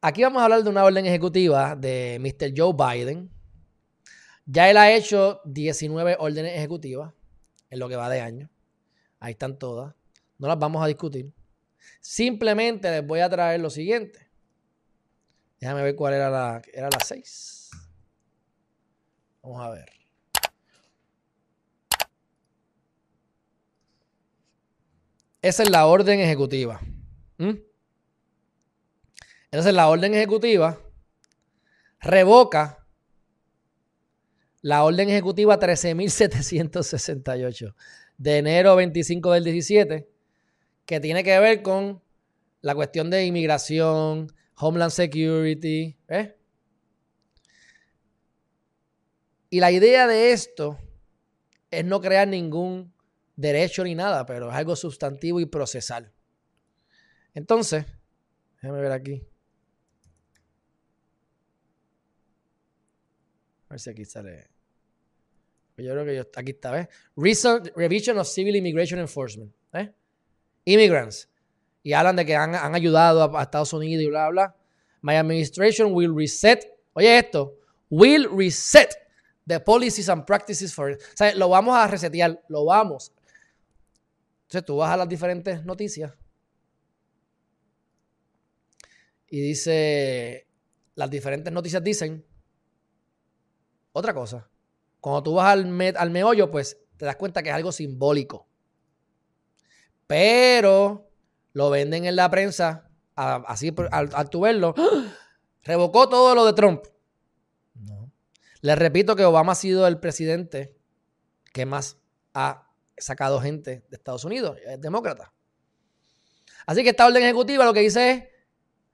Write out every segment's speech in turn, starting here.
aquí vamos a hablar de una orden ejecutiva de Mr. Joe Biden. Ya él ha hecho 19 órdenes ejecutivas en lo que va de año. Ahí están todas. No las vamos a discutir. Simplemente les voy a traer lo siguiente. Déjame ver cuál era la, era la 6. Vamos a ver. Esa es la orden ejecutiva. ¿Mm? Entonces la orden ejecutiva revoca la orden ejecutiva 13.768 de enero 25 del 17, que tiene que ver con la cuestión de inmigración, Homeland Security. ¿eh? Y la idea de esto es no crear ningún derecho ni nada, pero es algo sustantivo y procesal. Entonces, déjame ver aquí. A ver si aquí sale. Yo creo que aquí está, ¿ves? Revision of Civil Immigration Enforcement. ¿eh? Immigrants. Y hablan de que han, ayudado a, Estados Unidos y bla, bla. My administration will reset. Oye, esto. Will reset the policies and practices for. O sea, lo vamos a resetear. Lo vamos entonces tú vas a las diferentes noticias y dice, las diferentes noticias dicen otra cosa. Cuando tú vas al, al meollo, pues te das cuenta que es algo simbólico. Pero lo venden en la prensa, así al, al tu verlo, revocó todo lo de Trump. No. Les repito que Obama ha sido el presidente que más ha sacado gente de Estados Unidos, es demócrata. Así que esta orden ejecutiva lo que dice es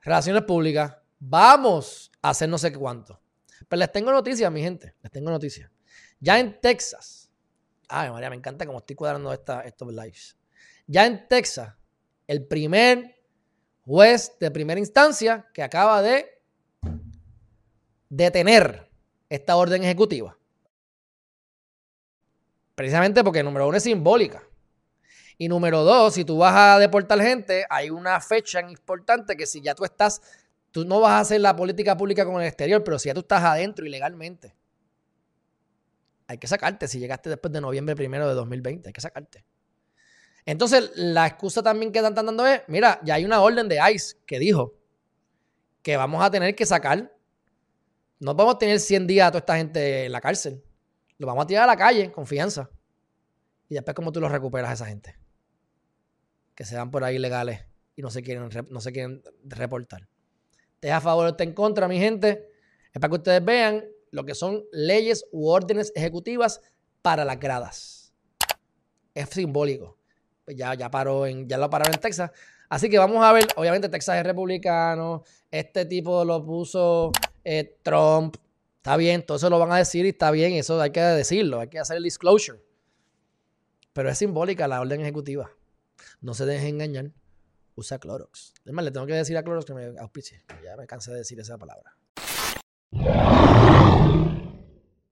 relaciones públicas. Vamos a hacer no sé cuánto. Pero les tengo noticias, mi gente. Les tengo noticias. Ya en Texas. Ay, María, me encanta cómo estoy cuadrando estos lives. Ya en Texas, el primer juez de primera instancia que acaba de detener esta orden ejecutiva Precisamente porque número uno es simbólica. Y número dos, si tú vas a deportar gente, hay una fecha importante que si ya tú estás, tú no vas a hacer la política pública con el exterior, pero si ya tú estás adentro ilegalmente, hay que sacarte. Si llegaste después de noviembre primero de 2020, hay que sacarte. Entonces, la excusa también que están dando es, mira, ya hay una orden de ICE que dijo que vamos a tener que sacar, no podemos tener 100 días a toda esta gente en la cárcel. Lo vamos a tirar a la calle, confianza. Y después, ¿cómo tú lo recuperas a esa gente? Que se dan por ahí ilegales y no se quieren, no se quieren reportar. ¿Te a favor o te en contra, mi gente? Es para que ustedes vean lo que son leyes u órdenes ejecutivas para las gradas. Es simbólico. Pues ya, ya, paró en, ya lo pararon en Texas. Así que vamos a ver, obviamente Texas es republicano, este tipo lo puso eh, Trump, Está bien, todo eso lo van a decir y está bien, eso hay que decirlo, hay que hacer el disclosure. Pero es simbólica la orden ejecutiva. No se dejen engañar. Usa Clorox. Es más, le tengo que decir a Clorox que me auspicie. Ya me cansé de decir esa palabra.